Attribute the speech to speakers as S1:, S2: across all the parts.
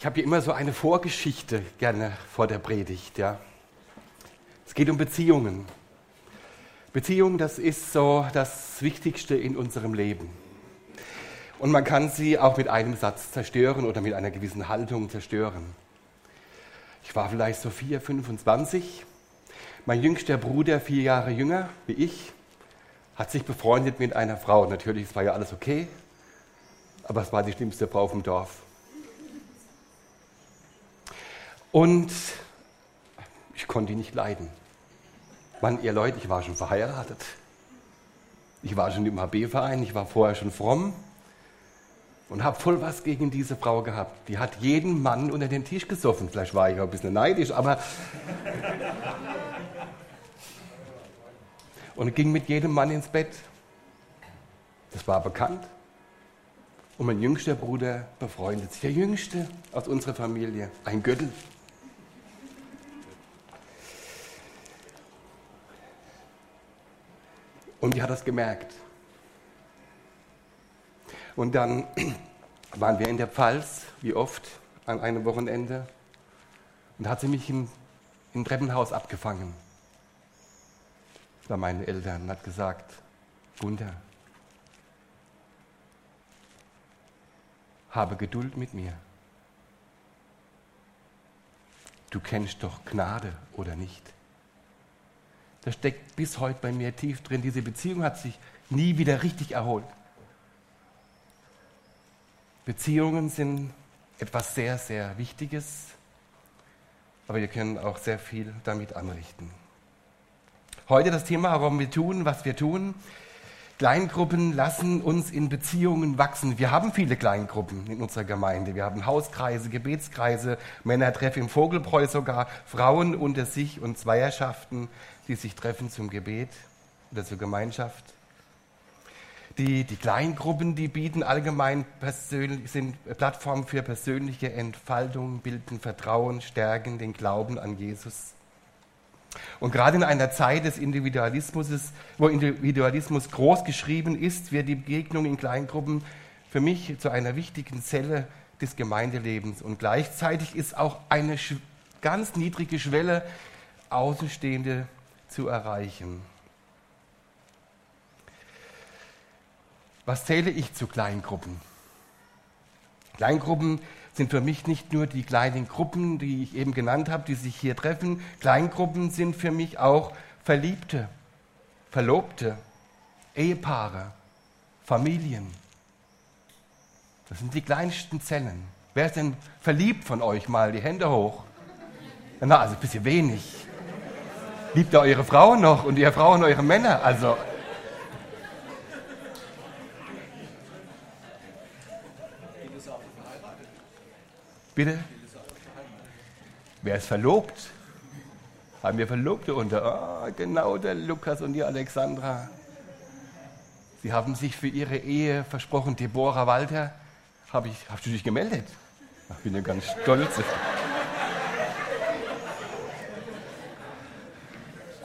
S1: Ich habe hier immer so eine Vorgeschichte gerne vor der Predigt. Ja. Es geht um Beziehungen. Beziehung, das ist so das Wichtigste in unserem Leben. Und man kann sie auch mit einem Satz zerstören oder mit einer gewissen Haltung zerstören. Ich war vielleicht so 4, 25. Mein jüngster Bruder, vier Jahre jünger wie ich, hat sich befreundet mit einer Frau. Natürlich, es war ja alles okay, aber es war die schlimmste Frau vom Dorf. Und ich konnte ihn nicht leiden. Mann, ihr Leute, ich war schon verheiratet. Ich war schon im HB-Verein, ich war vorher schon fromm und habe voll was gegen diese Frau gehabt. Die hat jeden Mann unter den Tisch gesoffen. Vielleicht war ich auch ein bisschen neidisch, aber. und ging mit jedem Mann ins Bett. Das war bekannt. Und mein jüngster Bruder befreundet sich. Der jüngste aus unserer Familie, ein Göttel. Und die hat das gemerkt. Und dann waren wir in der Pfalz, wie oft, an einem Wochenende. Und da hat sie mich im, im Treppenhaus abgefangen. Das waren meine Eltern und hat gesagt, Gunther, habe Geduld mit mir. Du kennst doch Gnade oder nicht? Das steckt bis heute bei mir tief drin. Diese Beziehung hat sich nie wieder richtig erholt. Beziehungen sind etwas sehr, sehr Wichtiges, aber wir können auch sehr viel damit anrichten. Heute das Thema, warum wir tun, was wir tun. Kleingruppen lassen uns in Beziehungen wachsen. Wir haben viele Kleingruppen in unserer Gemeinde. Wir haben Hauskreise, Gebetskreise, Männertreffen im Vogelbräu sogar, Frauen unter sich und Zweierschaften, die sich treffen zum Gebet oder zur Gemeinschaft. Die, die Kleingruppen, die bieten allgemein sind Plattformen für persönliche Entfaltung, bilden Vertrauen, stärken den Glauben an Jesus. Und gerade in einer Zeit des Individualismus, wo Individualismus groß geschrieben ist, wird die Begegnung in Kleingruppen für mich zu einer wichtigen Zelle des Gemeindelebens. Und gleichzeitig ist auch eine ganz niedrige Schwelle, Außenstehende zu erreichen. Was zähle ich zu Kleingruppen? Kleingruppen sind für mich nicht nur die kleinen Gruppen, die ich eben genannt habe, die sich hier treffen. Kleingruppen sind für mich auch Verliebte, Verlobte, Ehepaare, Familien. Das sind die kleinsten Zellen. Wer ist denn verliebt von euch? Mal die Hände hoch. Na, also ein bisschen wenig. Liebt ihr eure Frauen noch und ihr Frauen eure Männer? Also. Bitte? Wer ist verlobt? Haben wir Verlobte unter? Oh, genau, der Lukas und die Alexandra. Sie haben sich für ihre Ehe versprochen. Deborah Walter, hab ich, hast du dich gemeldet? Ich bin ja ganz stolz.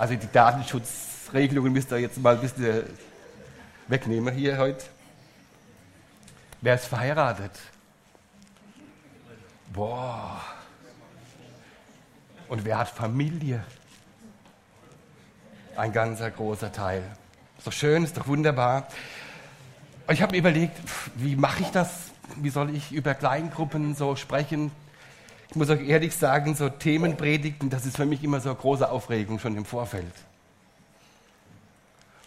S1: Also die Datenschutzregelungen müsst ihr jetzt mal ein bisschen wegnehmen hier heute. Wer ist verheiratet? Boah. Und wer hat Familie? Ein ganzer großer Teil. Ist doch schön, ist doch wunderbar. Ich habe mir überlegt, wie mache ich das? Wie soll ich über Kleingruppen so sprechen? Ich muss euch ehrlich sagen, so Themenpredigten, das ist für mich immer so eine große Aufregung schon im Vorfeld.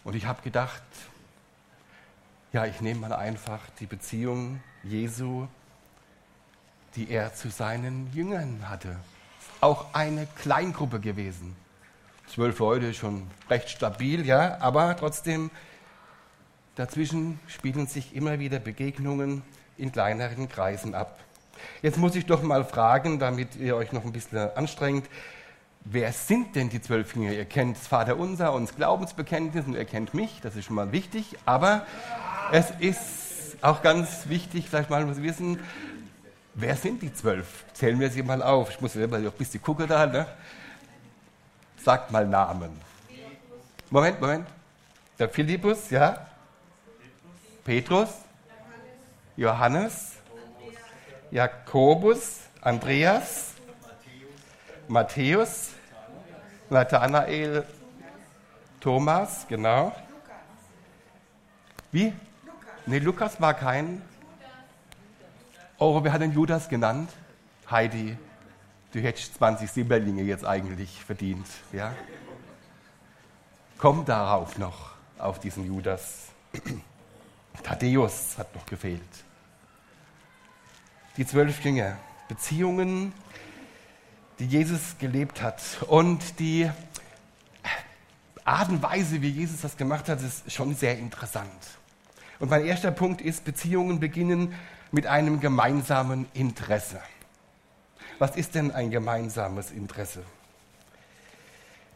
S1: Und ich habe gedacht, ja, ich nehme mal einfach die Beziehung Jesu die er zu seinen Jüngern hatte. Auch eine Kleingruppe gewesen. Zwölf Leute, schon recht stabil, ja, aber trotzdem dazwischen spielen sich immer wieder Begegnungen in kleineren Kreisen ab. Jetzt muss ich doch mal fragen, damit ihr euch noch ein bisschen anstrengt, wer sind denn die zwölf Jünger? Ihr kennt das Vaterunser und das Glaubensbekenntnis und ihr kennt mich, das ist schon mal wichtig, aber es ist auch ganz wichtig, vielleicht mal zu wissen, Wer sind die zwölf? Zählen wir sie mal auf. Ich muss selber noch ein bisschen gucken da. Ne? Sagt mal Namen. Moment, Moment. Der Philippus, ja? Petrus, Johannes, Jakobus, Andreas, Matthäus, Nathanael, Thomas, genau. Wie? Nee, Lukas war kein. Oh, wer hat den Judas genannt? Heidi, du hättest 20 Silberlinge jetzt eigentlich verdient. Ja? Komm darauf noch, auf diesen Judas. Thaddäus hat noch gefehlt. Die zwölf Jünger, Beziehungen, die Jesus gelebt hat und die Art und Weise, wie Jesus das gemacht hat, ist schon sehr interessant. Und mein erster Punkt ist, Beziehungen beginnen mit einem gemeinsamen Interesse. Was ist denn ein gemeinsames Interesse?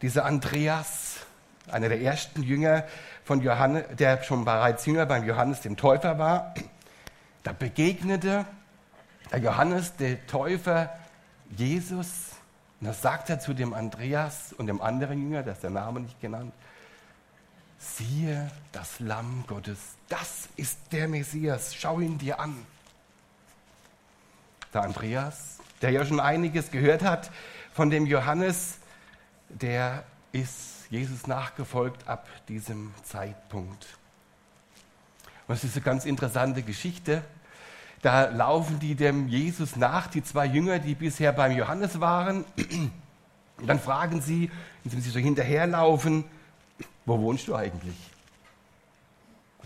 S1: Dieser Andreas, einer der ersten Jünger von Johannes, der schon bereits Jünger beim Johannes dem Täufer war, da begegnete der Johannes der Täufer Jesus und da sagt er zu dem Andreas und dem anderen Jünger, das ist der Name nicht genannt, siehe das Lamm Gottes, das ist der Messias, schau ihn dir an. Der Andreas, der ja schon einiges gehört hat von dem Johannes, der ist Jesus nachgefolgt ab diesem Zeitpunkt. Und es ist eine ganz interessante Geschichte. Da laufen die dem Jesus nach, die zwei Jünger, die bisher beim Johannes waren. Und dann fragen sie, indem sie so hinterherlaufen, wo wohnst du eigentlich?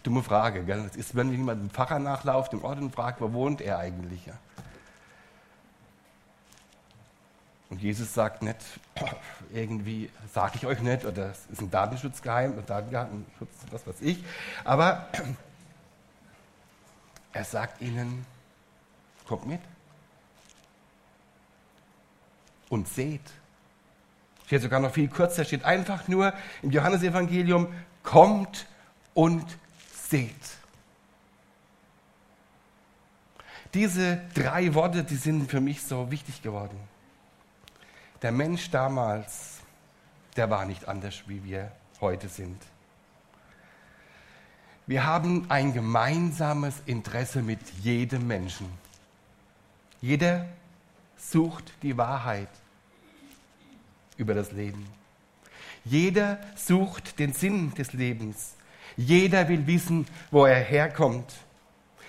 S1: Dumme Frage, gell? Das ist, wenn jemand dem Pfarrer nachlauft, im Ort und fragt, wo wohnt er eigentlich? Ja? Und Jesus sagt nicht, irgendwie sage ich euch nicht, oder es ist ein Datenschutzgeheim, ein Datenschutz, was weiß ich. Aber er sagt ihnen, kommt mit und seht. Steht sogar noch viel kürzer, steht einfach nur im Johannesevangelium, kommt und seht. Diese drei Worte, die sind für mich so wichtig geworden. Der Mensch damals, der war nicht anders, wie wir heute sind. Wir haben ein gemeinsames Interesse mit jedem Menschen. Jeder sucht die Wahrheit über das Leben. Jeder sucht den Sinn des Lebens. Jeder will wissen, wo er herkommt.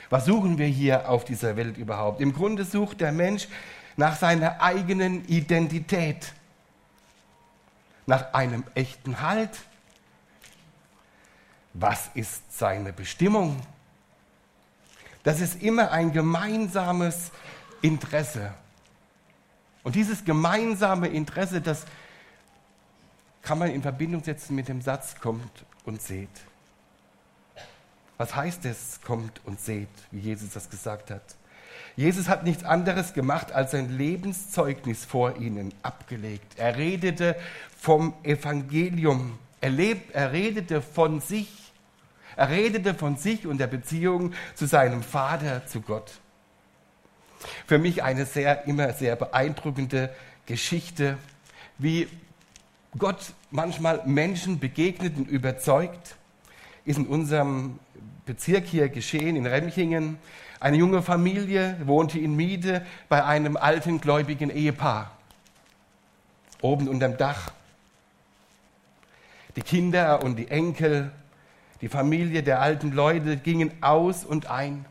S1: Was suchen wir hier auf dieser Welt überhaupt? Im Grunde sucht der Mensch nach seiner eigenen Identität, nach einem echten Halt, was ist seine Bestimmung? Das ist immer ein gemeinsames Interesse. Und dieses gemeinsame Interesse, das kann man in Verbindung setzen mit dem Satz, kommt und seht. Was heißt es, kommt und seht, wie Jesus das gesagt hat? Jesus hat nichts anderes gemacht, als sein Lebenszeugnis vor ihnen abgelegt. Er redete vom Evangelium. Er, lebt, er redete von sich. Er redete von sich und der Beziehung zu seinem Vater, zu Gott. Für mich eine sehr, immer sehr beeindruckende Geschichte, wie Gott manchmal Menschen begegnet und überzeugt, ist in unserem Bezirk hier geschehen, in Remchingen. Eine junge Familie wohnte in Miete bei einem alten gläubigen Ehepaar, oben unterm Dach. Die Kinder und die Enkel die Familie der alten Leute gingen aus und ein.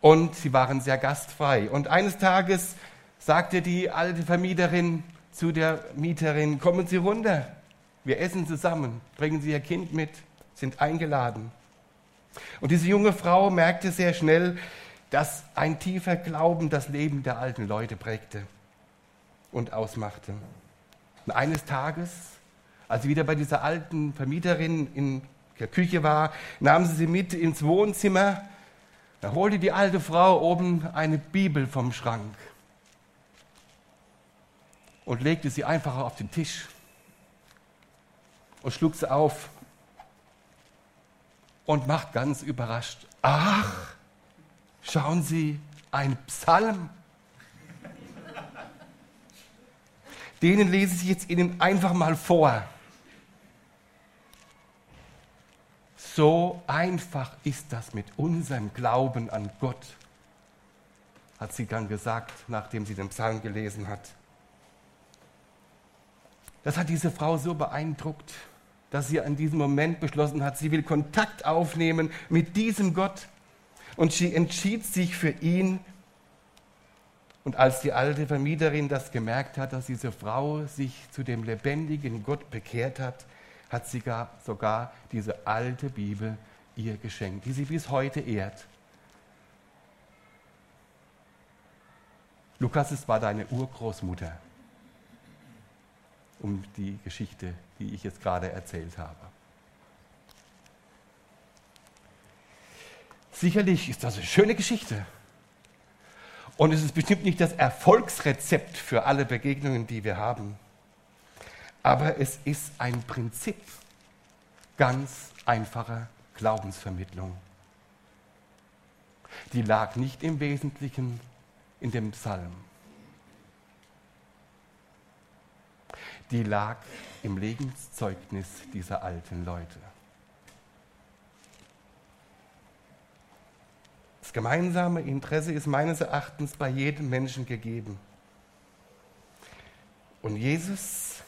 S1: Und sie waren sehr gastfrei. Und eines Tages sagte die alte Vermieterin zu der Mieterin, kommen Sie runter, wir essen zusammen, bringen Sie Ihr Kind mit, sind eingeladen. Und diese junge Frau merkte sehr schnell, dass ein tiefer Glauben das Leben der alten Leute prägte und ausmachte. Und eines Tages als sie wieder bei dieser alten Vermieterin in der Küche war, nahm sie sie mit ins Wohnzimmer. Da holte die alte Frau oben eine Bibel vom Schrank und legte sie einfach auf den Tisch und schlug sie auf und macht ganz überrascht, ach, schauen Sie, ein Psalm. Denen lese ich jetzt Ihnen einfach mal vor. So einfach ist das mit unserem Glauben an Gott. hat sie dann gesagt, nachdem sie den Psalm gelesen hat. Das hat diese Frau so beeindruckt, dass sie an diesem Moment beschlossen hat, sie will Kontakt aufnehmen mit diesem Gott. Und sie entschied sich für ihn. Und als die alte Vermieterin das gemerkt hat, dass diese Frau sich zu dem lebendigen Gott bekehrt hat, hat sie gar, sogar diese alte Bibel ihr geschenkt, die sie bis heute ehrt. Lukas, es war deine Urgroßmutter, um die Geschichte, die ich jetzt gerade erzählt habe. Sicherlich ist das eine schöne Geschichte. Und es ist bestimmt nicht das Erfolgsrezept für alle Begegnungen, die wir haben. Aber es ist ein Prinzip ganz einfacher Glaubensvermittlung. Die lag nicht im Wesentlichen in dem Psalm. Die lag im Lebenszeugnis dieser alten Leute. Das gemeinsame Interesse ist meines Erachtens bei jedem Menschen gegeben. Und Jesus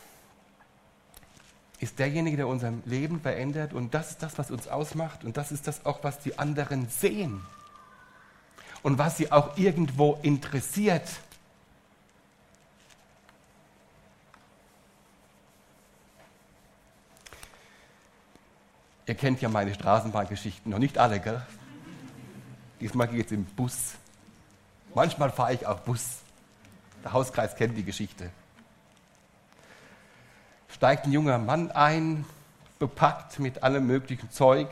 S1: ist derjenige, der unser Leben verändert und das ist das, was uns ausmacht und das ist das auch, was die anderen sehen und was sie auch irgendwo interessiert. Ihr kennt ja meine Straßenbahngeschichten, noch nicht alle, gell? Diesmal geht es im Bus. Manchmal fahre ich auch Bus. Der Hauskreis kennt die Geschichte steigt ein junger Mann ein, bepackt mit allem möglichen Zeug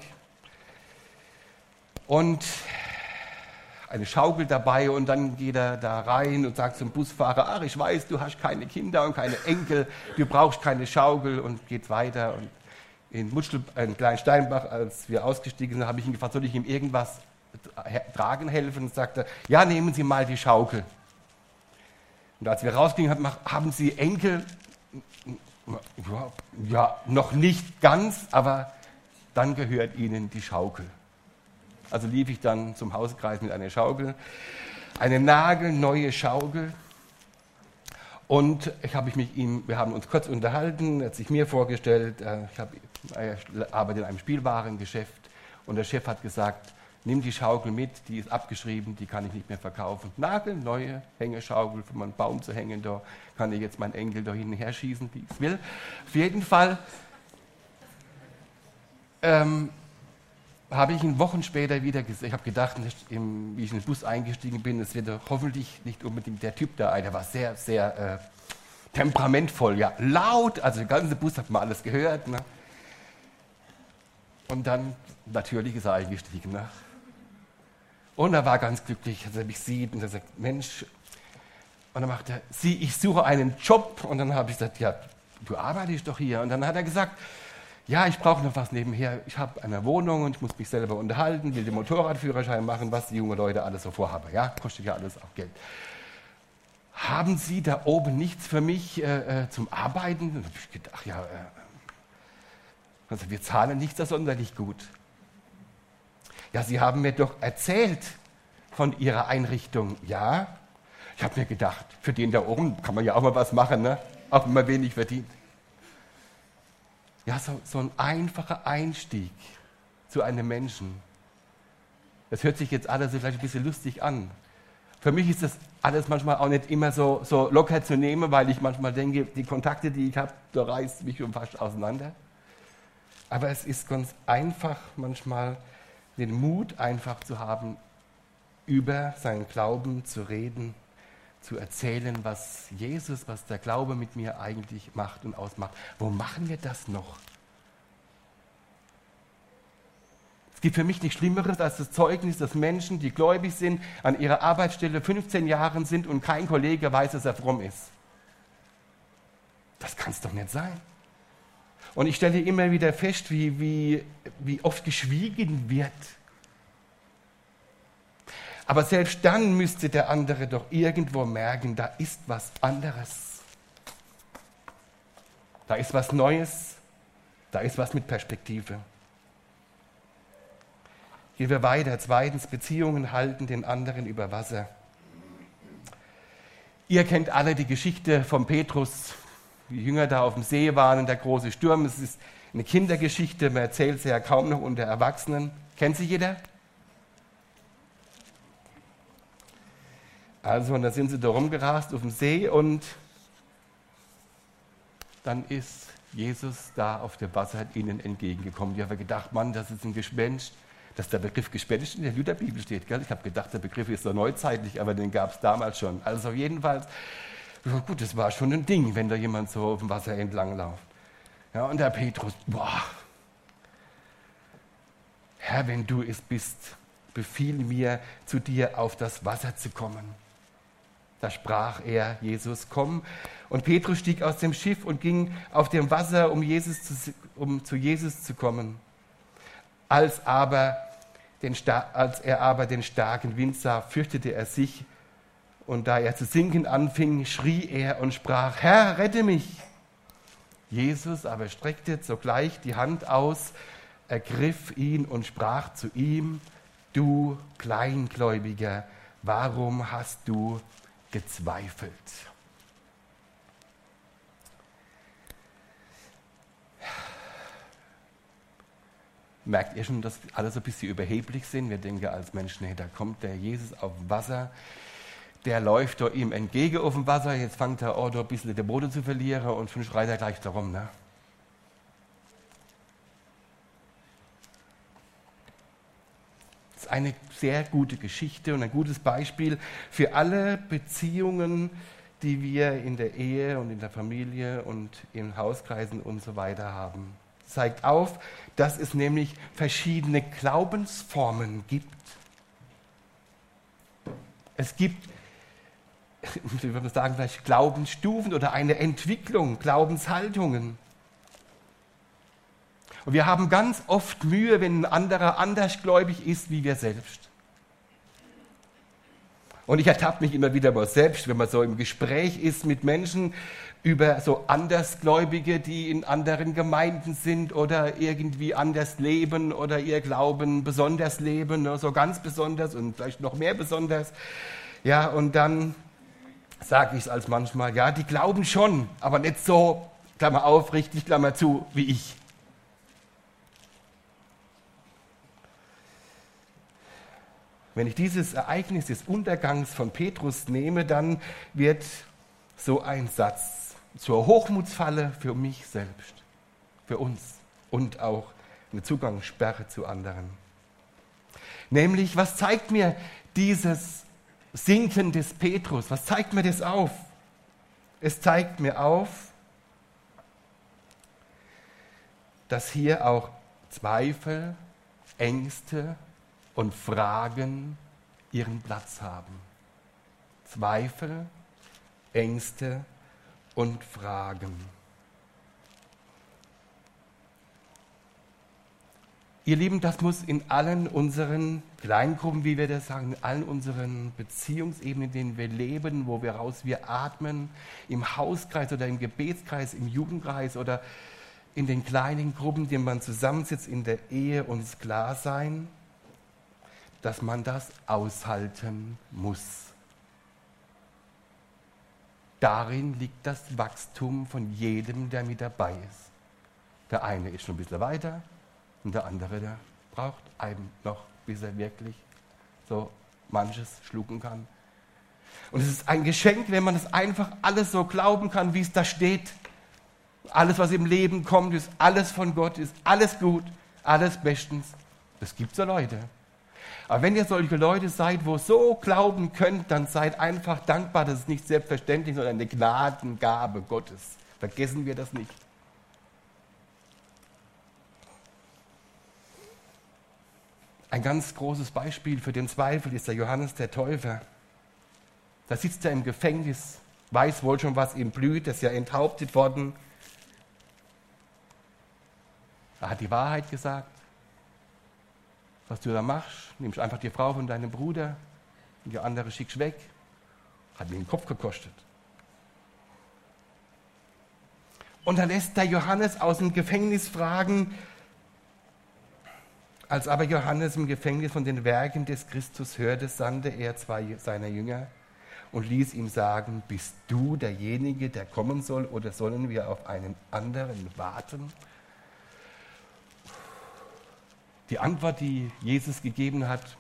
S1: und eine Schaukel dabei und dann geht er da rein und sagt zum Busfahrer, ach, ich weiß, du hast keine Kinder und keine Enkel, du brauchst keine Schaukel und geht weiter. Und in Mutschel, in Kleinsteinbach, als wir ausgestiegen sind, habe ich ihn gefragt, soll ich ihm irgendwas tragen helfen? Und sagte, ja, nehmen Sie mal die Schaukel. Und als wir rausgingen, haben Sie Enkel? Ja, noch nicht ganz, aber dann gehört ihnen die Schaukel. Also lief ich dann zum Hauskreis mit einer Schaukel, eine nagelneue Schaukel. Und ich habe mich ihm, wir haben uns kurz unterhalten, er hat sich mir vorgestellt, äh, ich hab, er arbeitet in einem Spielwarengeschäft und der Chef hat gesagt, nimm die Schaukel mit, die ist abgeschrieben, die kann ich nicht mehr verkaufen. Nagelneue Hängeschaukel für meinen Baum zu hängen, da kann ich jetzt meinen Enkel da hin her schießen, wie ich will. Auf jeden Fall ähm, habe ich ihn Wochen später wieder gesehen. Ich habe gedacht, wie ich in den Bus eingestiegen bin, es wird hoffentlich nicht unbedingt der Typ da. Der war sehr, sehr äh, temperamentvoll, ja, laut. Also der ganze Bus hat mal alles gehört. Ne? Und dann natürlich ist er eingestiegen. Ne? Und er war ganz glücklich, als er mich sieht und er sagt, Mensch, und dann macht er, sieh, ich suche einen Job. Und dann habe ich gesagt, ja, du arbeitest doch hier. Und dann hat er gesagt, ja, ich brauche noch was nebenher. Ich habe eine Wohnung und ich muss mich selber unterhalten, will den Motorradführerschein machen, was die jungen Leute alles so vorhaben. Ja, kostet ja alles auch Geld. Haben Sie da oben nichts für mich äh, äh zum Arbeiten? Und dann habe ich gedacht, ja, äh, also wir zahlen nicht so sonderlich gut. Ja, Sie haben mir doch erzählt von Ihrer Einrichtung. Ja, ich habe mir gedacht, für den da oben kann man ja auch mal was machen, ne? auch wenn man wenig verdient. Ja, so, so ein einfacher Einstieg zu einem Menschen. Das hört sich jetzt alles vielleicht ein bisschen lustig an. Für mich ist das alles manchmal auch nicht immer so, so locker zu nehmen, weil ich manchmal denke, die Kontakte, die ich habe, da reißt mich schon fast auseinander. Aber es ist ganz einfach manchmal den Mut einfach zu haben, über seinen Glauben zu reden, zu erzählen, was Jesus, was der Glaube mit mir eigentlich macht und ausmacht. Wo machen wir das noch? Es gibt für mich nichts Schlimmeres als das Zeugnis, dass Menschen, die gläubig sind, an ihrer Arbeitsstelle 15 Jahre sind und kein Kollege weiß, dass er fromm ist. Das kann es doch nicht sein. Und ich stelle immer wieder fest, wie, wie, wie oft geschwiegen wird. Aber selbst dann müsste der andere doch irgendwo merken, da ist was anderes. Da ist was Neues. Da ist was mit Perspektive. Gehen wir weiter. Zweitens, Beziehungen halten den anderen über Wasser. Ihr kennt alle die Geschichte von Petrus, wie Jünger da auf dem See waren und der große Sturm. Es ist eine Kindergeschichte, man erzählt sie ja kaum noch unter Erwachsenen. Kennt sie jeder? Also, und da sind sie da rumgerast auf dem See und dann ist Jesus da auf dem Wasser ihnen entgegengekommen. Die haben gedacht, Mann, das ist ein Gespenst. Dass der Begriff Gespenst in der Lutherbibel steht. Gell? Ich habe gedacht, der Begriff ist so neuzeitlich, aber den gab es damals schon. Also jedenfalls, gut, das war schon ein Ding, wenn da jemand so auf dem Wasser entlang läuft. Ja, und der Petrus, boah, Herr, wenn du es bist, befiehl mir, zu dir auf das Wasser zu kommen. Da sprach er, Jesus, komm. Und Petrus stieg aus dem Schiff und ging auf dem Wasser, um, Jesus zu, um zu Jesus zu kommen. Als, aber den, als er aber den starken Wind sah, fürchtete er sich. Und da er zu sinken anfing, schrie er und sprach, Herr, rette mich. Jesus aber streckte sogleich die Hand aus, ergriff ihn und sprach zu ihm, du Kleingläubiger, warum hast du gezweifelt? Merkt ihr schon, dass alle so ein bisschen überheblich sind? Wir denken als Menschen, hey, da kommt der Jesus auf Wasser, der läuft da ihm entgegen auf dem Wasser, jetzt fängt er auch da ein bisschen den Boden zu verlieren und schon schreit er gleich darum. Ne? Das ist eine sehr gute Geschichte und ein gutes Beispiel für alle Beziehungen, die wir in der Ehe und in der Familie und in Hauskreisen und so weiter haben zeigt auf, dass es nämlich verschiedene Glaubensformen gibt. Es gibt, wie würde man sagen, vielleicht Glaubensstufen oder eine Entwicklung, Glaubenshaltungen. Und wir haben ganz oft Mühe, wenn ein anderer andersgläubig ist wie wir selbst. Und ich ertappe mich immer wieder mal selbst, wenn man so im Gespräch ist mit Menschen, über so Andersgläubige, die in anderen Gemeinden sind oder irgendwie anders leben oder ihr Glauben besonders leben, ne, so ganz besonders und vielleicht noch mehr besonders. Ja, und dann sage ich es als manchmal, ja, die glauben schon, aber nicht so, Klammer auf, richtig, Klammer zu, wie ich. Wenn ich dieses Ereignis des Untergangs von Petrus nehme, dann wird so ein Satz zur Hochmutsfalle für mich selbst, für uns und auch eine Zugangssperre zu anderen. Nämlich, was zeigt mir dieses Sinken des Petrus? Was zeigt mir das auf? Es zeigt mir auf, dass hier auch Zweifel, Ängste und Fragen ihren Platz haben. Zweifel, Ängste und Fragen. Ihr Lieben, das muss in allen unseren Kleingruppen, wie wir das sagen, in allen unseren Beziehungsebenen, in denen wir leben, wo wir raus wir atmen, im Hauskreis oder im Gebetskreis, im Jugendkreis oder in den kleinen Gruppen, in denen man zusammensitzt, in der Ehe, uns klar sein, dass man das aushalten muss. Darin liegt das Wachstum von jedem, der mit dabei ist. Der eine ist schon ein bisschen weiter und der andere, der braucht einen noch, bis er wirklich so manches schlucken kann. Und es ist ein Geschenk, wenn man es einfach alles so glauben kann, wie es da steht. Alles, was im Leben kommt, ist alles von Gott, ist alles gut, alles bestens. Das gibt so Leute. Aber wenn ihr solche Leute seid, wo so glauben könnt, dann seid einfach dankbar. Das ist nicht selbstverständlich, sondern eine Gnadengabe Gottes. Vergessen wir das nicht. Ein ganz großes Beispiel für den Zweifel ist der Johannes der Täufer. Da sitzt er im Gefängnis, weiß wohl schon, was ihm blüht, ist ja enthauptet worden. Er hat die Wahrheit gesagt was du da machst. Nimmst einfach die Frau von deinem Bruder und die andere schickst weg. Hat mir den Kopf gekostet. Und dann lässt der Johannes aus dem Gefängnis fragen, als aber Johannes im Gefängnis von den Werken des Christus hörte, sandte er zwei seiner Jünger und ließ ihm sagen, bist du derjenige, der kommen soll, oder sollen wir auf einen anderen warten? Die Antwort, die Jesus gegeben hat,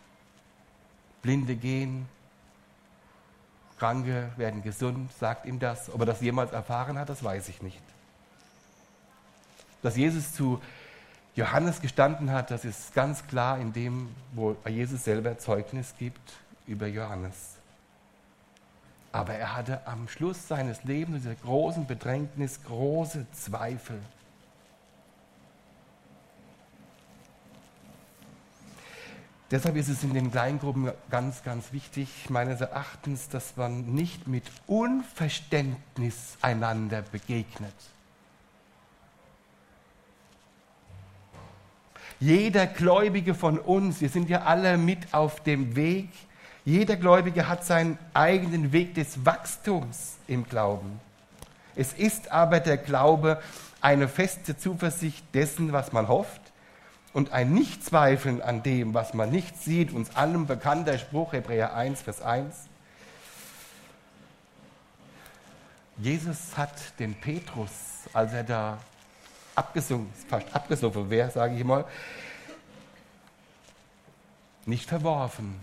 S1: Blinde gehen, Kranke werden gesund, sagt ihm das. Ob er das jemals erfahren hat, das weiß ich nicht. Dass Jesus zu Johannes gestanden hat, das ist ganz klar in dem, wo Jesus selber Zeugnis gibt über Johannes. Aber er hatte am Schluss seines Lebens, dieser großen Bedrängnis, große Zweifel. Deshalb ist es in den Kleingruppen ganz, ganz wichtig, meines Erachtens, dass man nicht mit Unverständnis einander begegnet. Jeder Gläubige von uns, wir sind ja alle mit auf dem Weg, jeder Gläubige hat seinen eigenen Weg des Wachstums im Glauben. Es ist aber der Glaube eine feste Zuversicht dessen, was man hofft und ein Nichtzweifeln an dem, was man nicht sieht, uns allem bekannter Spruch, Hebräer 1, Vers 1. Jesus hat den Petrus, als er da abgesungen, fast abgesoffen wäre, sage ich mal, nicht verworfen.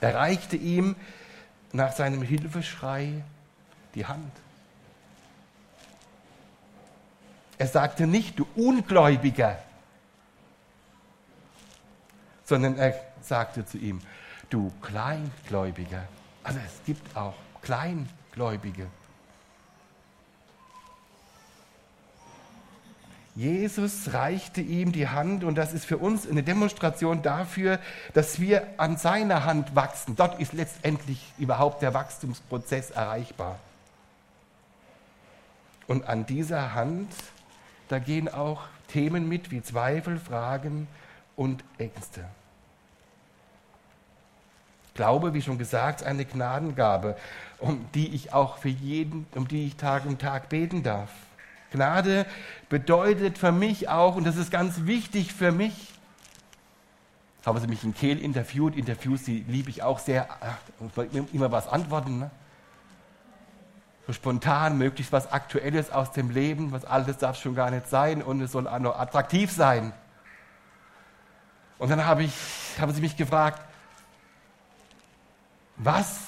S1: Er reichte ihm nach seinem Hilfeschrei die Hand. Er sagte nicht, du Ungläubiger, sondern er sagte zu ihm, du Kleingläubiger. Also es gibt auch Kleingläubige. Jesus reichte ihm die Hand und das ist für uns eine Demonstration dafür, dass wir an seiner Hand wachsen. Dort ist letztendlich überhaupt der Wachstumsprozess erreichbar. Und an dieser Hand, da gehen auch Themen mit wie Zweifel, Fragen und Ängste. Glaube, wie schon gesagt, eine Gnadengabe, um die ich auch für jeden, um die ich Tag um Tag beten darf. Gnade bedeutet für mich auch, und das ist ganz wichtig für mich, haben Sie mich in Kehl interviewt, Interviews, die liebe ich auch sehr, immer was antworten. Ne? So spontan, möglichst was Aktuelles aus dem Leben, was Altes darf schon gar nicht sein und es soll auch noch attraktiv sein. Und dann habe ich, haben sie mich gefragt, was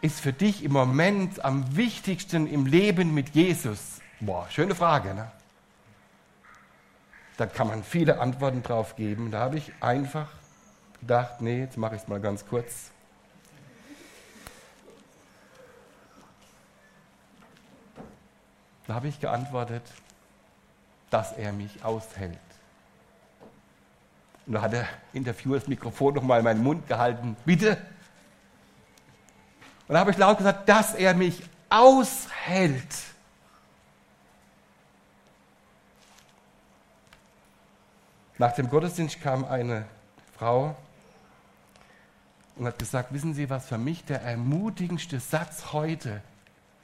S1: ist für dich im Moment am wichtigsten im Leben mit Jesus? Boah, schöne Frage, ne? Da kann man viele Antworten drauf geben. Da habe ich einfach gedacht, nee, jetzt mache ich es mal ganz kurz. Da habe ich geantwortet, dass er mich aushält. Und da hat der Interviewer das Mikrofon nochmal in meinen Mund gehalten. Bitte? Und da habe ich laut gesagt, dass er mich aushält. Nach dem Gottesdienst kam eine Frau und hat gesagt, wissen Sie, was für mich der ermutigendste Satz heute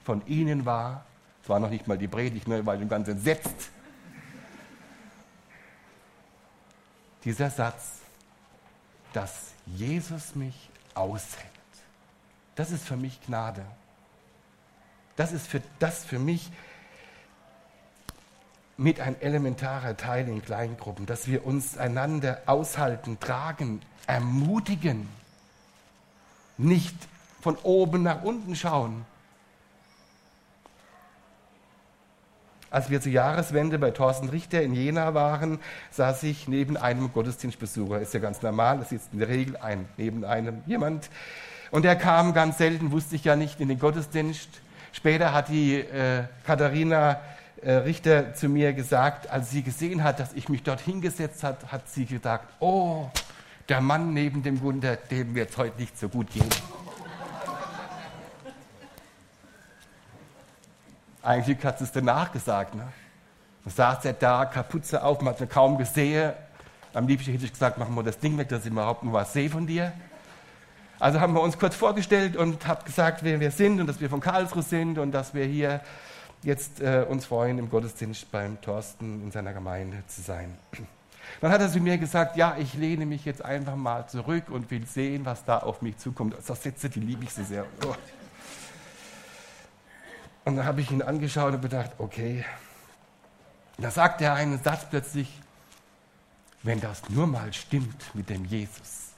S1: von Ihnen war? Es war noch nicht mal die Predigt, ne, weil ich ganz entsetzt. Dieser Satz, dass Jesus mich aushält. Das ist für mich Gnade. Das ist für, das für mich mit ein elementarer Teil in Kleingruppen, dass wir uns einander aushalten, tragen, ermutigen, nicht von oben nach unten schauen. Als wir zur Jahreswende bei Thorsten Richter in Jena waren, saß ich neben einem Gottesdienstbesucher. Ist ja ganz normal, es sitzt in der Regel ein, neben einem jemand, und er kam ganz selten, wusste ich ja nicht, in den Gottesdienst. Später hat die äh, Katharina Richter zu mir gesagt, als sie gesehen hat, dass ich mich dort hingesetzt habe, hat sie gesagt, oh, der Mann neben dem Wunder, dem wird es heute nicht so gut gehen. Eigentlich hat sie es danach gesagt. Ne? Dann saß er da, Kapuze auf, man hat ihn kaum gesehen. Am liebsten hätte ich gesagt, machen wir das Ding weg, dass ich überhaupt nur was sehe von dir. Also haben wir uns kurz vorgestellt und habe gesagt, wer wir sind und dass wir von Karlsruhe sind und dass wir hier jetzt äh, uns freuen, im Gottesdienst beim Thorsten in seiner Gemeinde zu sein. Dann hat er zu mir gesagt, ja, ich lehne mich jetzt einfach mal zurück und will sehen, was da auf mich zukommt. Das Sätze, die liebe ich so sehr. Oh. Und dann habe ich ihn angeschaut und gedacht, okay. Da sagt er einen Satz plötzlich, wenn das nur mal stimmt mit dem Jesus,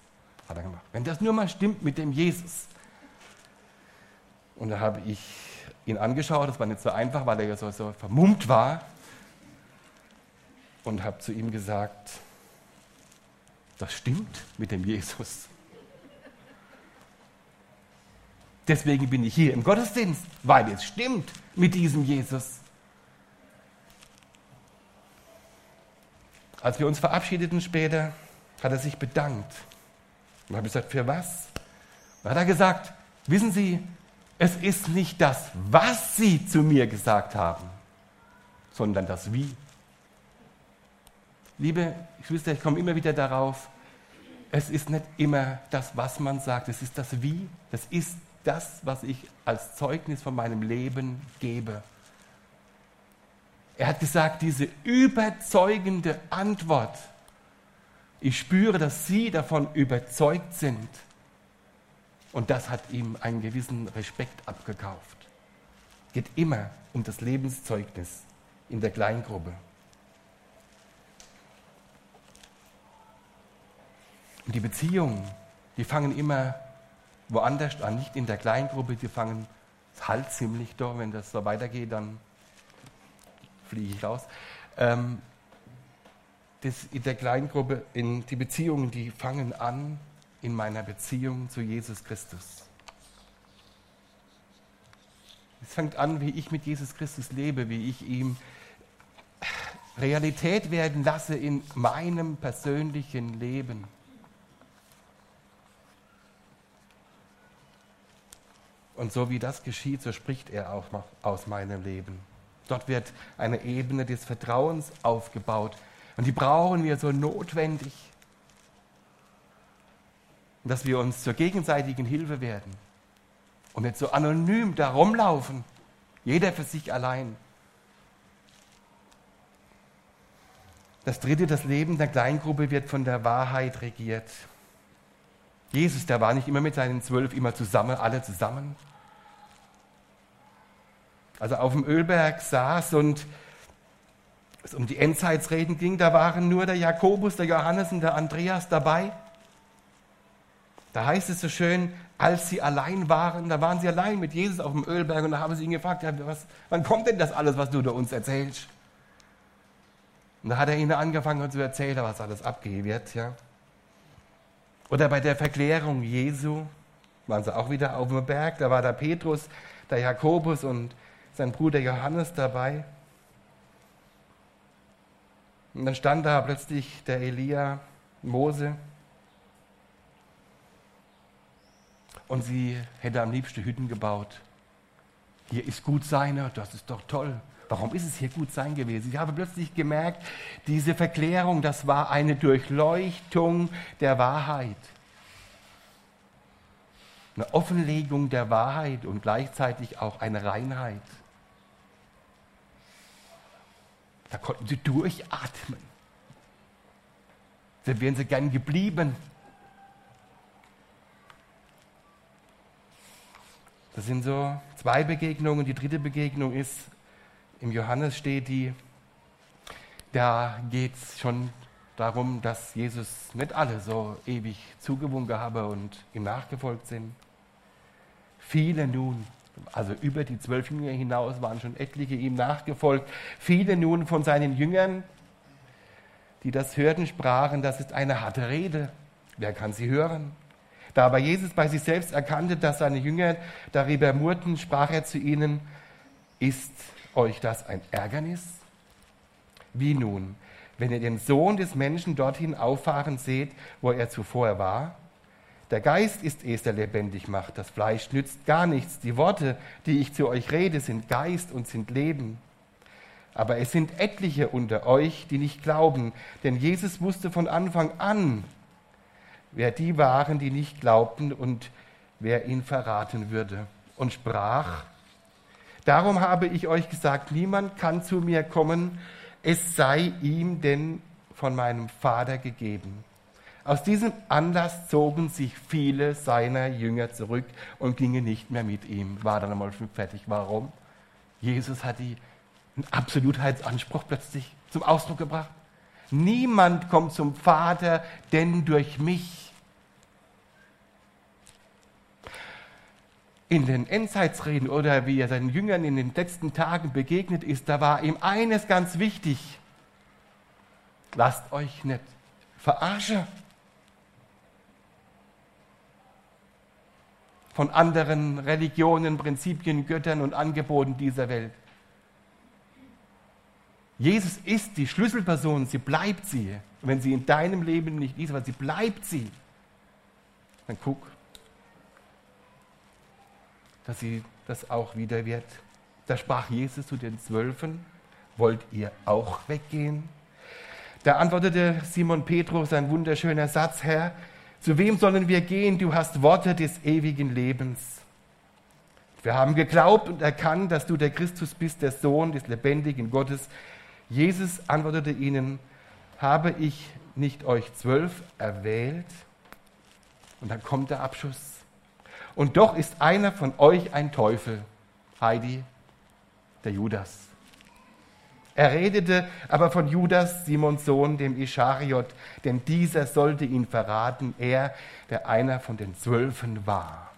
S1: hat er gemacht. Wenn das nur mal stimmt mit dem Jesus. Und da habe ich ihn angeschaut, das war nicht so einfach, weil er ja so, so vermummt war. Und habe zu ihm gesagt, das stimmt mit dem Jesus. Deswegen bin ich hier im Gottesdienst, weil es stimmt mit diesem Jesus. Als wir uns verabschiedeten später, hat er sich bedankt. Und habe gesagt, für was? Und hat er gesagt, wissen Sie, es ist nicht das, was Sie zu mir gesagt haben, sondern das Wie. Liebe Geschwister, ich komme immer wieder darauf, es ist nicht immer das, was man sagt, es ist das Wie. Das ist das, was ich als Zeugnis von meinem Leben gebe. Er hat gesagt, diese überzeugende Antwort, ich spüre, dass Sie davon überzeugt sind. Und das hat ihm einen gewissen Respekt abgekauft. Geht immer um das Lebenszeugnis in der Kleingruppe. Und die Beziehungen, die fangen immer woanders an, nicht in der Kleingruppe, die fangen halt ziemlich da, wenn das so weitergeht, dann fliege ich raus. Ähm, das in der Kleingruppe, in die Beziehungen, die fangen an in meiner Beziehung zu Jesus Christus. Es fängt an, wie ich mit Jesus Christus lebe, wie ich ihm Realität werden lasse in meinem persönlichen Leben. Und so wie das geschieht, so spricht er auch aus meinem Leben. Dort wird eine Ebene des Vertrauens aufgebaut. Und die brauchen wir so notwendig, dass wir uns zur gegenseitigen Hilfe werden und nicht so anonym da rumlaufen, jeder für sich allein. Das dritte, das Leben der Kleingruppe wird von der Wahrheit regiert. Jesus, der war nicht immer mit seinen zwölf immer zusammen, alle zusammen, also auf dem Ölberg saß und es um die Endzeitsreden ging, da waren nur der Jakobus, der Johannes und der Andreas dabei. Da heißt es so schön, als sie allein waren, da waren sie allein mit Jesus auf dem Ölberg und da haben sie ihn gefragt, ja, was, wann kommt denn das alles, was du da uns erzählst? Und da hat er ihnen angefangen zu erzählen, was alles abgehen wird. Ja. Oder bei der Verklärung Jesu waren sie auch wieder auf dem Berg, da war der Petrus, der Jakobus und sein Bruder Johannes dabei. Und dann stand da plötzlich der Elia, Mose. Und sie hätte am liebsten Hütten gebaut. Hier ist gut sein, das ist doch toll. Warum ist es hier gut sein gewesen? Ich habe plötzlich gemerkt, diese Verklärung, das war eine Durchleuchtung der Wahrheit. Eine Offenlegung der Wahrheit und gleichzeitig auch eine Reinheit. Da konnten sie durchatmen. Da wären sie gern geblieben. Das sind so zwei Begegnungen. Die dritte Begegnung ist, im Johannes steht die, da geht es schon darum, dass Jesus nicht alle so ewig zugewunken habe und ihm nachgefolgt sind. Viele nun also über die zwölf Jünger hinaus waren schon etliche ihm nachgefolgt. Viele nun von seinen Jüngern, die das hörten, sprachen, das ist eine harte Rede. Wer kann sie hören? Da aber Jesus bei sich selbst erkannte, dass seine Jünger darüber murrten, sprach er zu ihnen, ist euch das ein Ärgernis? Wie nun, wenn ihr den Sohn des Menschen dorthin auffahren seht, wo er zuvor war? Der Geist ist es, der lebendig macht. Das Fleisch nützt gar nichts. Die Worte, die ich zu euch rede, sind Geist und sind Leben. Aber es sind etliche unter euch, die nicht glauben, denn Jesus wusste von Anfang an, wer die waren, die nicht glaubten und wer ihn verraten würde. Und sprach, darum habe ich euch gesagt, niemand kann zu mir kommen, es sei ihm denn von meinem Vater gegeben. Aus diesem Anlass zogen sich viele seiner Jünger zurück und gingen nicht mehr mit ihm. War dann einmal fertig. Warum? Jesus hat die, einen Absolutheitsanspruch plötzlich zum Ausdruck gebracht. Niemand kommt zum Vater, denn durch mich. In den Endzeitsreden oder wie er seinen Jüngern in den letzten Tagen begegnet ist, da war ihm eines ganz wichtig. Lasst euch nicht verarschen. Von anderen Religionen, Prinzipien, Göttern und Angeboten dieser Welt. Jesus ist die Schlüsselperson, sie bleibt sie. Und wenn sie in deinem Leben nicht ist, aber sie bleibt sie, dann guck, dass sie das auch wieder wird. Da sprach Jesus zu den Zwölfen, wollt ihr auch weggehen? Da antwortete Simon Petrus ein wunderschöner Satz, Herr, zu wem sollen wir gehen? Du hast Worte des ewigen Lebens. Wir haben geglaubt und erkannt, dass du der Christus bist, der Sohn des lebendigen Gottes. Jesus antwortete ihnen, habe ich nicht euch zwölf erwählt? Und dann kommt der Abschuss. Und doch ist einer von euch ein Teufel. Heidi, der Judas. Er redete aber von Judas, Simons Sohn, dem Ischariot, denn dieser sollte ihn verraten, er, der einer von den Zwölfen war.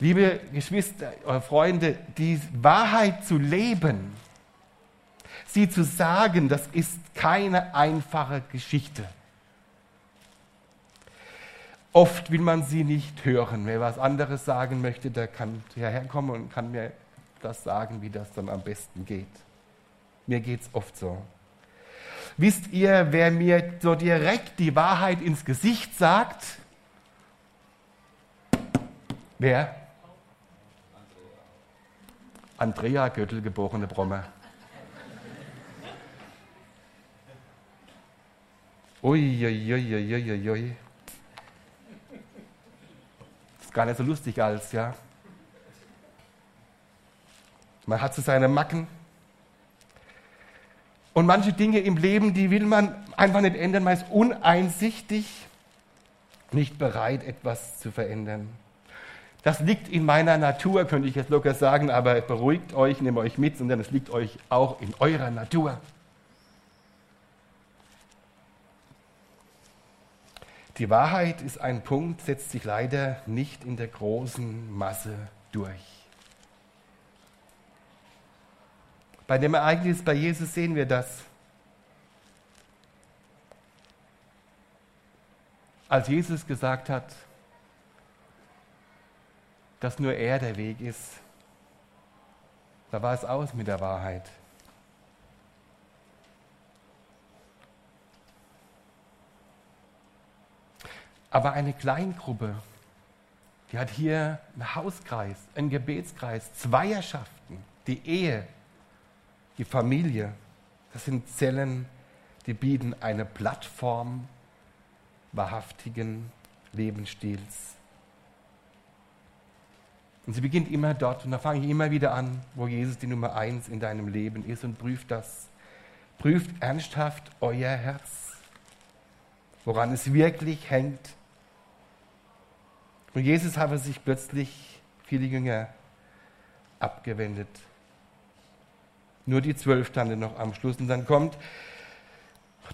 S1: Liebe Geschwister, Freunde, die Wahrheit zu leben, sie zu sagen, das ist keine einfache Geschichte. Oft will man sie nicht hören. Wer was anderes sagen möchte, der kann hierher kommen und kann mir das sagen, wie das dann am besten geht. Mir geht es oft so. Wisst ihr, wer mir so direkt die Wahrheit ins Gesicht sagt? Wer? Andrea Göttel, geborene Bromme. Uiuiuiuiui. Das ist gar nicht so lustig als, ja. Man hat so seine Macken. Und manche Dinge im Leben, die will man einfach nicht ändern, man ist uneinsichtig, nicht bereit, etwas zu verändern. Das liegt in meiner Natur, könnte ich jetzt locker sagen, aber beruhigt euch, nehmt euch mit, sondern es liegt euch auch in eurer Natur. Die Wahrheit ist ein Punkt, setzt sich leider nicht in der großen Masse durch. Bei dem Ereignis bei Jesus sehen wir das. Als Jesus gesagt hat, dass nur er der Weg ist, da war es aus mit der Wahrheit. Aber eine Kleingruppe, die hat hier einen Hauskreis, einen Gebetskreis, Zweierschaften, die Ehe, die Familie. Das sind Zellen, die bieten eine Plattform wahrhaftigen Lebensstils. Und sie beginnt immer dort, und da fange ich immer wieder an, wo Jesus die Nummer eins in deinem Leben ist und prüft das. Prüft ernsthaft euer Herz, woran es wirklich hängt und Jesus habe sich plötzlich viele Jünger abgewendet. Nur die zwölf standen noch am Schluss. Und dann kommt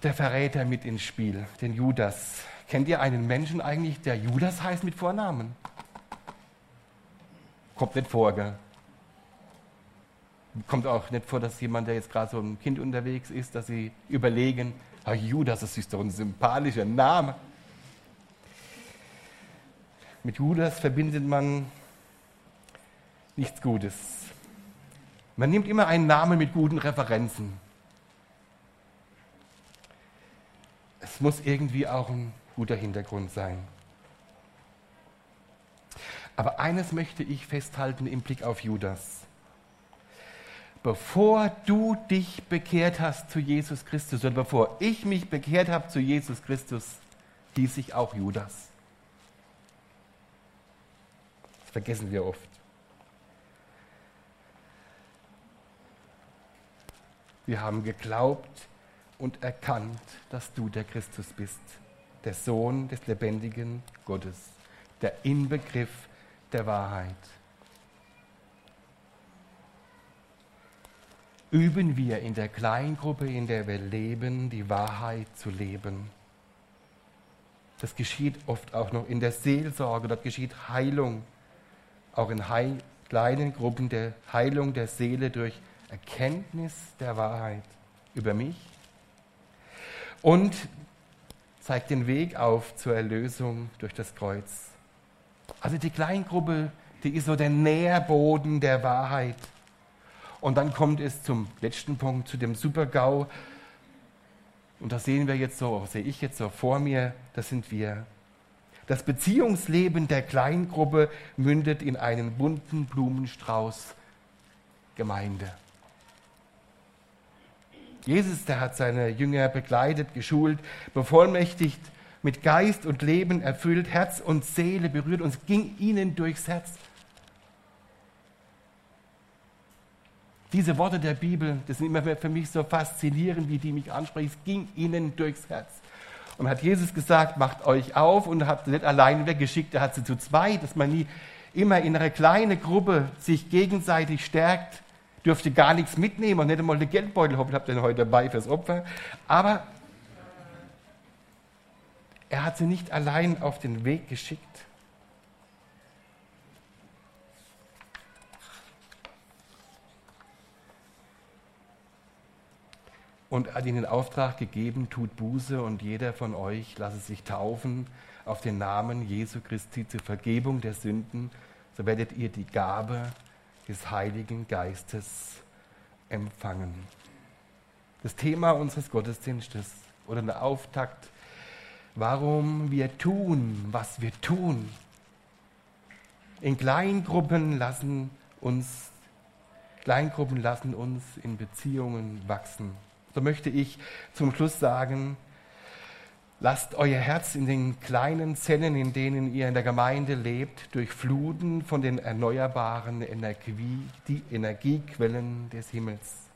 S1: der Verräter mit ins Spiel, den Judas. Kennt ihr einen Menschen eigentlich, der Judas heißt mit Vornamen? Kommt nicht vor, gell? Kommt auch nicht vor, dass jemand, der jetzt gerade so ein Kind unterwegs ist, dass sie überlegen, ah, Judas, das ist doch ein sympathischer Name. Mit Judas verbindet man nichts Gutes. Man nimmt immer einen Namen mit guten Referenzen. Es muss irgendwie auch ein guter Hintergrund sein. Aber eines möchte ich festhalten im Blick auf Judas. Bevor du dich bekehrt hast zu Jesus Christus oder bevor ich mich bekehrt habe zu Jesus Christus, hieß ich auch Judas. Das vergessen wir oft. Wir haben geglaubt und erkannt, dass du der Christus bist, der Sohn des lebendigen Gottes, der Inbegriff der Wahrheit. Üben wir in der Kleingruppe, in der wir leben, die Wahrheit zu leben. Das geschieht oft auch noch in der Seelsorge, dort geschieht Heilung, auch in Heil kleinen Gruppen der Heilung der Seele durch Erkenntnis der Wahrheit über mich und zeigt den Weg auf zur Erlösung durch das Kreuz. Also die Kleingruppe, die ist so der Nährboden der Wahrheit. Und dann kommt es zum letzten Punkt, zu dem Supergau. Und das sehen wir jetzt so, sehe ich jetzt so vor mir, das sind wir. Das Beziehungsleben der Kleingruppe mündet in einen bunten Blumenstrauß Gemeinde. Jesus, der hat seine Jünger begleitet, geschult, bevollmächtigt, mit Geist und Leben erfüllt, Herz und Seele berührt und es ging ihnen durchs Herz. Diese Worte der Bibel, das sind immer für mich so faszinierend, wie die mich ansprechen. Es ging ihnen durchs Herz. Und hat Jesus gesagt, macht euch auf und hat sie nicht allein weggeschickt, er hat sie zu zweit, dass man nie immer in einer kleinen Gruppe sich gegenseitig stärkt, dürfte gar nichts mitnehmen und nicht einmal den Geldbeutel, ich habe den heute dabei fürs Opfer. Aber er hat sie nicht allein auf den Weg geschickt. Und hat ihnen den Auftrag gegeben, tut Buße und jeder von euch lasse sich taufen auf den Namen Jesu Christi zur Vergebung der Sünden, so werdet ihr die Gabe des Heiligen Geistes empfangen. Das Thema unseres Gottesdienstes oder der Auftakt, warum wir tun, was wir tun. In Kleingruppen lassen uns Kleingruppen lassen uns in Beziehungen wachsen. So möchte ich zum Schluss sagen, lasst euer Herz in den kleinen Zellen, in denen ihr in der Gemeinde lebt, durchfluten von den erneuerbaren Energie, die Energiequellen des Himmels.